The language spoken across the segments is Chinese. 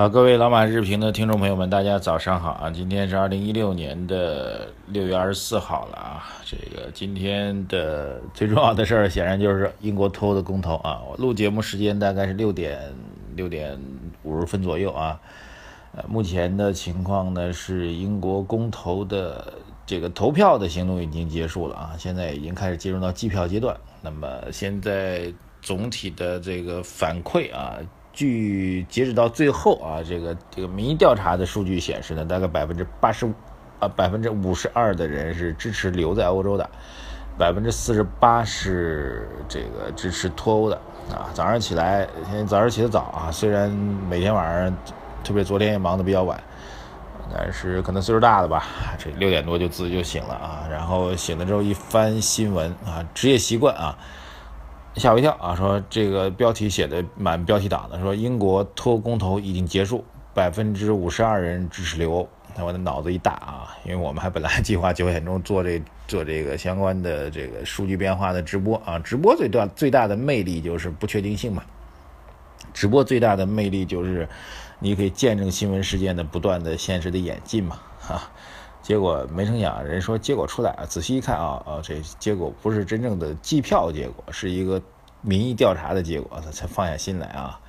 好，各位老马日评的听众朋友们，大家早上好啊！今天是二零一六年的六月二十四号了啊。这个今天的最重要的事儿，显然就是英国脱欧的公投啊。我录节目时间大概是六点六点五十分左右啊。呃，目前的情况呢是英国公投的这个投票的行动已经结束了啊，现在已经开始进入到计票阶段。那么现在总体的这个反馈啊。据截止到最后啊，这个这个民意调查的数据显示呢，大概百分之八十五啊，百分之五十二的人是支持留在欧洲的，百分之四十八是这个支持脱欧的啊。早上起来，现在早上起得早啊，虽然每天晚上，特别昨天也忙得比较晚，但是可能岁数大了吧，这六点多就自己就醒了啊，然后醒了之后一翻新闻啊，职业习惯啊。吓我一跳啊！说这个标题写的满标题党的，说英国脱公投已经结束，百分之五十二人支持留欧。那我的脑子一大啊，因为我们还本来计划九点钟做这做这个相关的这个数据变化的直播啊。直播最大最大的魅力就是不确定性嘛。直播最大的魅力就是你可以见证新闻事件的不断的现实的演进嘛，哈。结果没成想，人说结果出来啊，仔细一看啊啊，这结果不是真正的计票结果，是一个民意调查的结果，他才放下心来啊。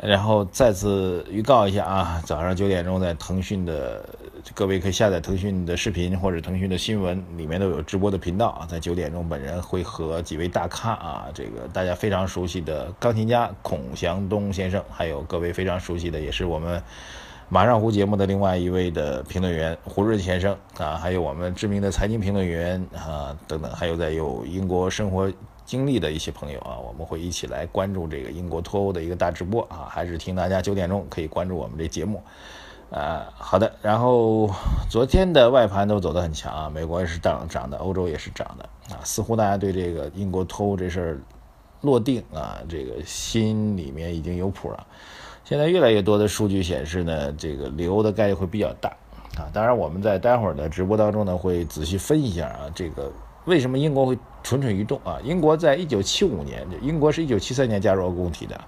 然后再次预告一下啊，早上九点钟在腾讯的各位可以下载腾讯的视频或者腾讯的新闻里面都有直播的频道啊，在九点钟本人会和几位大咖啊，这个大家非常熟悉的钢琴家孔祥东先生，还有各位非常熟悉的也是我们。马上湖节目的另外一位的评论员胡润先生啊，还有我们知名的财经评论员啊等等，还有在有英国生活经历的一些朋友啊，我们会一起来关注这个英国脱欧的一个大直播啊，还是听大家九点钟可以关注我们这节目啊。好的，然后昨天的外盘都走得很强啊，美国也是涨涨的，欧洲也是涨的啊，似乎大家对这个英国脱欧这事儿落定啊，这个心里面已经有谱了。现在越来越多的数据显示呢，这个留欧的概率会比较大啊。当然，我们在待会儿的直播当中呢，会仔细分一下啊，这个为什么英国会蠢蠢欲动啊？英国在一九七五年，英国是一九七三年加入欧共体的，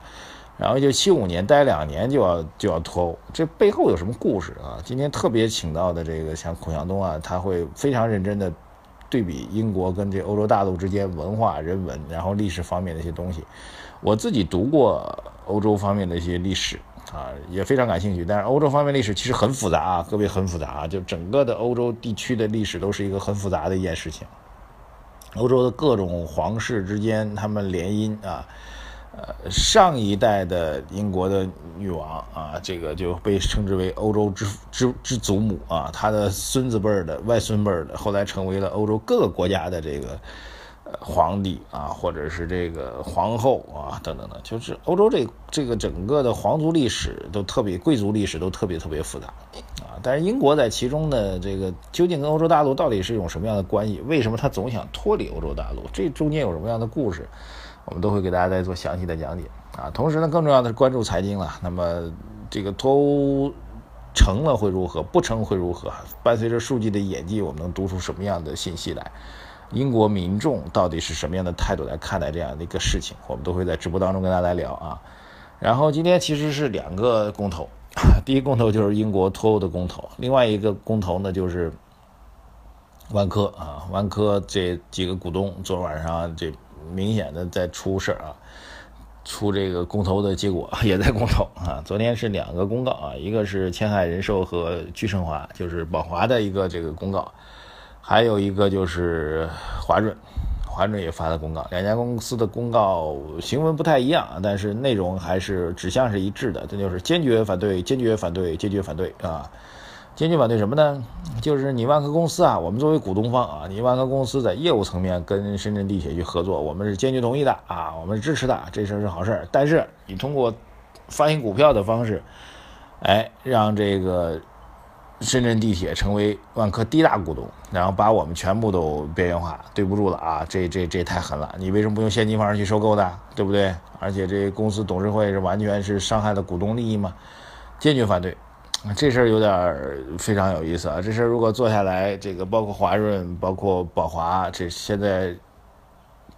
然后一九七五年待两年就要就要脱欧，这背后有什么故事啊？今天特别请到的这个像孔祥东啊，他会非常认真的对比英国跟这欧洲大陆之间文化、人文，然后历史方面的一些东西。我自己读过欧洲方面的一些历史啊，也非常感兴趣。但是欧洲方面历史其实很复杂啊，各位很复杂啊，就整个的欧洲地区的历史都是一个很复杂的一件事情。欧洲的各种皇室之间他们联姻啊，呃，上一代的英国的女王啊，这个就被称之为欧洲之之之祖母啊，她的孙子辈儿的、外孙辈儿的，后来成为了欧洲各个国家的这个。皇帝啊，或者是这个皇后啊，等等的，就是欧洲这这个整个的皇族历史都特别，贵族历史都特别特别复杂啊。但是英国在其中呢，这个究竟跟欧洲大陆到底是一种什么样的关系？为什么他总想脱离欧洲大陆？这中间有什么样的故事？我们都会给大家再做详细的讲解啊。同时呢，更重要的是关注财经了。那么这个脱欧成了会如何？不成会如何？伴随着数据的演进，我们能读出什么样的信息来？英国民众到底是什么样的态度来看待这样的一个事情？我们都会在直播当中跟大家来聊啊。然后今天其实是两个公投，第一公投就是英国脱欧的公投，另外一个公投呢就是万科啊，万科这几个股东昨晚上这明显的在出事啊，出这个公投的结果 也在公投啊。昨天是两个公告啊，一个是千海人寿和聚盛华，就是宝华的一个这个公告。还有一个就是华润，华润也发了公告，两家公司的公告行文不太一样，但是内容还是指向是一致的，这就是坚决反对，坚决反对，坚决反对啊！坚决反对什么呢？就是你万科公司啊，我们作为股东方啊，你万科公司在业务层面跟深圳地铁去合作，我们是坚决同意的啊，我们是支持的，这事儿是好事儿。但是你通过发行股票的方式，哎，让这个。深圳地铁成为万科第一大股东，然后把我们全部都边缘化，对不住了啊！这这这太狠了！你为什么不用现金方式去收购呢？对不对？而且这公司董事会是完全是伤害了股东利益吗？坚决反对！这事儿有点非常有意思啊！这事儿如果做下来，这个包括华润、包括宝华，这现在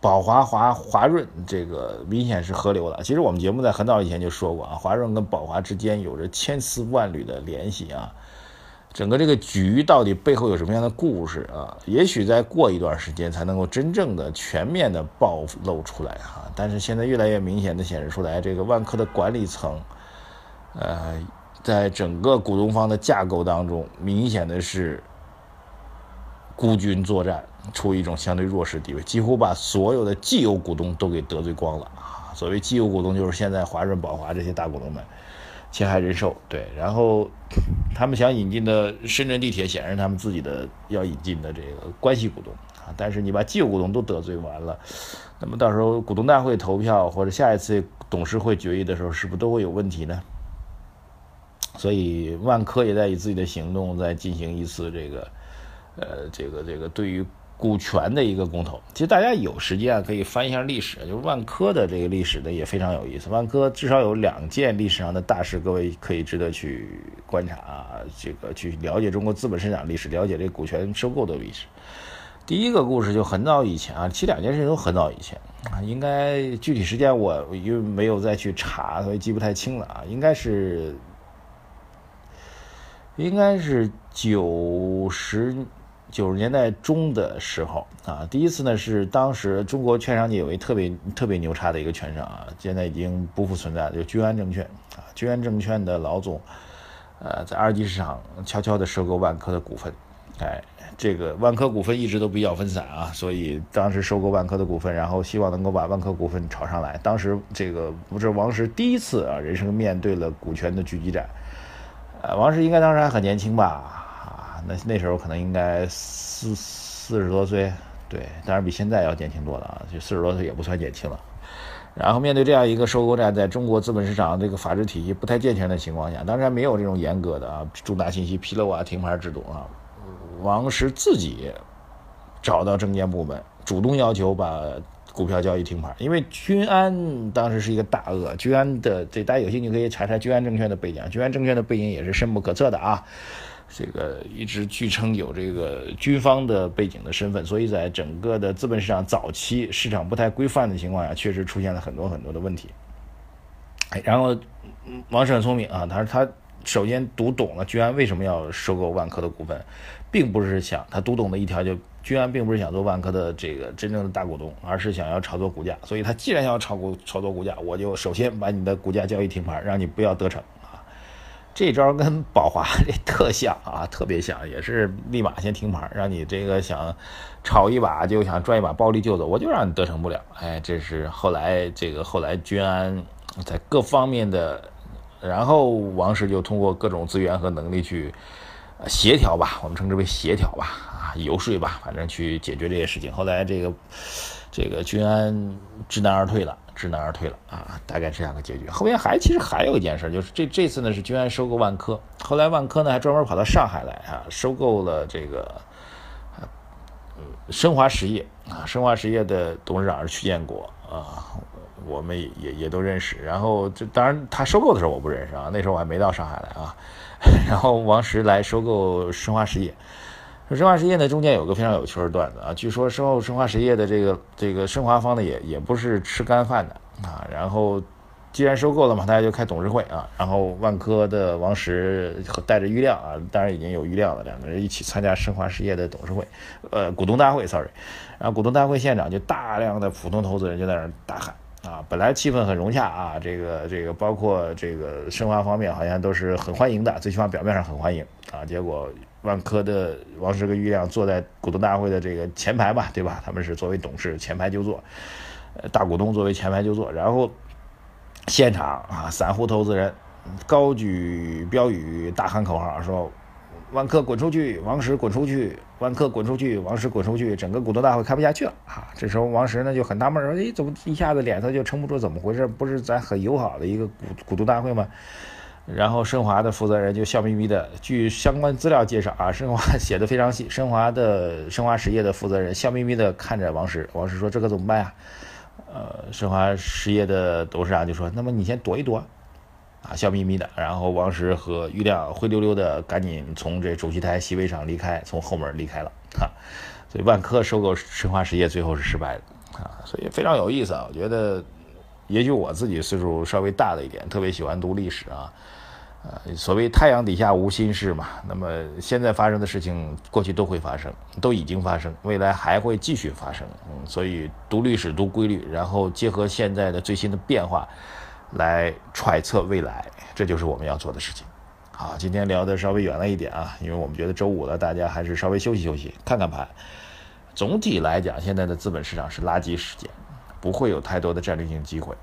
宝华、华华润这个明显是合流了。其实我们节目在很早以前就说过啊，华润跟宝华之间有着千丝万缕的联系啊。整个这个局到底背后有什么样的故事啊？也许再过一段时间才能够真正的全面的暴露出来哈。但是现在越来越明显的显示出来，这个万科的管理层，呃，在整个股东方的架构当中，明显的是孤军作战，处于一种相对弱势地位，几乎把所有的既有股东都给得罪光了啊。所谓既有股东，就是现在华润、宝华这些大股东们。青海人寿对，然后他们想引进的深圳地铁，显然他们自己的要引进的这个关系股东啊。但是你把既有股东都得罪完了，那么到时候股东大会投票或者下一次董事会决议的时候，是不是都会有问题呢？所以万科也在以自己的行动在进行一次这个，呃，这个这个对于。股权的一个公投，其实大家有时间啊，可以翻一下历史，就是万科的这个历史呢也非常有意思。万科至少有两件历史上的大事，各位可以值得去观察啊，这个去了解中国资本市场历史，了解这个股权收购的历史。第一个故事就很早以前啊，其实两件事都很早以前啊，应该具体时间我因为没有再去查，所以记不太清了啊，应该是应该是九十。九十年代中的时候啊，第一次呢是当时中国券商界有一特别特别牛叉的一个券商啊，现在已经不复存在了，就君安证券啊，君安证券的老总，呃，在二级市场悄悄的收购万科的股份，哎，这个万科股份一直都比较分散啊，所以当时收购万科的股份，然后希望能够把万科股份炒上来。当时这个不是王石第一次啊，人生面对了股权的狙击战，呃，王石应该当时还很年轻吧。那那时候可能应该四四十多岁，对，当然比现在要年轻多了啊，就四十多岁也不算年轻了。然后面对这样一个收购战，在中国资本市场这个法治体系不太健全的情况下，当然没有这种严格的啊重大信息披露啊停牌制度啊，王石自己找到证监部门，主动要求把股票交易停牌，因为君安当时是一个大鳄，君安的这大家有兴趣可以查查君安证券的背景，君安证券的背景也是深不可测的啊。这个一直据称有这个军方的背景的身份，所以在整个的资本市场早期市场不太规范的情况下，确实出现了很多很多的问题。哎，然后王石很聪明啊，他说他首先读懂了君安为什么要收购万科的股份，并不是想他读懂的一条就君安并不是想做万科的这个真正的大股东，而是想要炒作股价。所以他既然要炒股炒作股价，我就首先把你的股价交易停牌，让你不要得逞。这招跟宝华 这特像啊，特别像，也是立马先停牌，让你这个想炒一把就想赚一把暴利就走，我就让你得逞不了。哎，这是后来这个后来君安在各方面的，然后王石就通过各种资源和能力去协调吧，我们称之为协调吧，啊，游说吧，反正去解决这些事情。后来这个这个君安知难而退了。知难而退了啊，大概这样的结局。后面还其实还有一件事，就是这这次呢是君安收购万科，后来万科呢还专门跑到上海来啊，收购了这个申华实业啊，申华实业的董事长是曲建国啊，我们也也都认识。然后这当然他收购的时候我不认识啊，那时候我还没到上海来啊。然后王石来收购申华实业。申华实业呢，中间有个非常有趣的段子啊。据说申后申华实业的这个这个申华方呢，也也不是吃干饭的啊。然后既然收购了嘛，大家就开董事会啊。然后万科的王石带着郁亮啊，当然已经有郁亮了，两个人一起参加申华实业的董事会，呃，股东大会，sorry。然后股东大会现场就大量的普通投资人就在那儿大喊啊，本来气氛很融洽啊，这个这个包括这个申华方面好像都是很欢迎的，最起码表面上很欢迎啊。结果。万科的王石跟郁亮坐在股东大会的这个前排吧，对吧？他们是作为董事前排就坐，呃，大股东作为前排就坐。然后现场啊，散户投资人高举标语，大喊口号，说：“万科滚出去，王石滚出去，万科滚出去，王石滚出去。”整个股东大会开不下去了啊！这时候王石呢就很纳闷，说：“哎，怎么一下子脸色就撑不住？怎么回事？不是咱很友好的一个股股东大会吗？”然后申华的负责人就笑眯眯的，据相关资料介绍啊，申华写的非常细。申华的申华实业的负责人笑眯眯的看着王石，王石说：“这可怎么办呀？”呃，申华实业的董事长就说：“那么你先躲一躲。”啊，笑眯眯的。然后王石和于亮灰溜溜的赶紧从这主席台席位上离开，从后门离开了。哈，所以万科收购申华实业最后是失败的啊，所以非常有意思啊。我觉得，也许我自己岁数稍微大了一点，特别喜欢读历史啊。呃，所谓太阳底下无新事嘛，那么现在发生的事情，过去都会发生，都已经发生，未来还会继续发生。嗯，所以读历史、读规律，然后结合现在的最新的变化，来揣测未来，这就是我们要做的事情。好，今天聊的稍微远了一点啊，因为我们觉得周五了，大家还是稍微休息休息，看看盘。总体来讲，现在的资本市场是垃圾时间，不会有太多的战略性机会。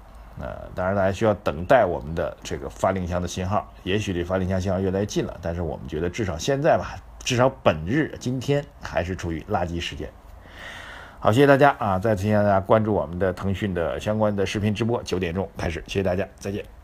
呃，当然，大家需要等待我们的这个发令枪的信号。也许离发令枪信号越来越近了，但是我们觉得至少现在吧，至少本日今天还是处于垃圾时间。好，谢谢大家啊！再次谢谢大家关注我们的腾讯的相关的视频直播，九点钟开始，谢谢大家，再见。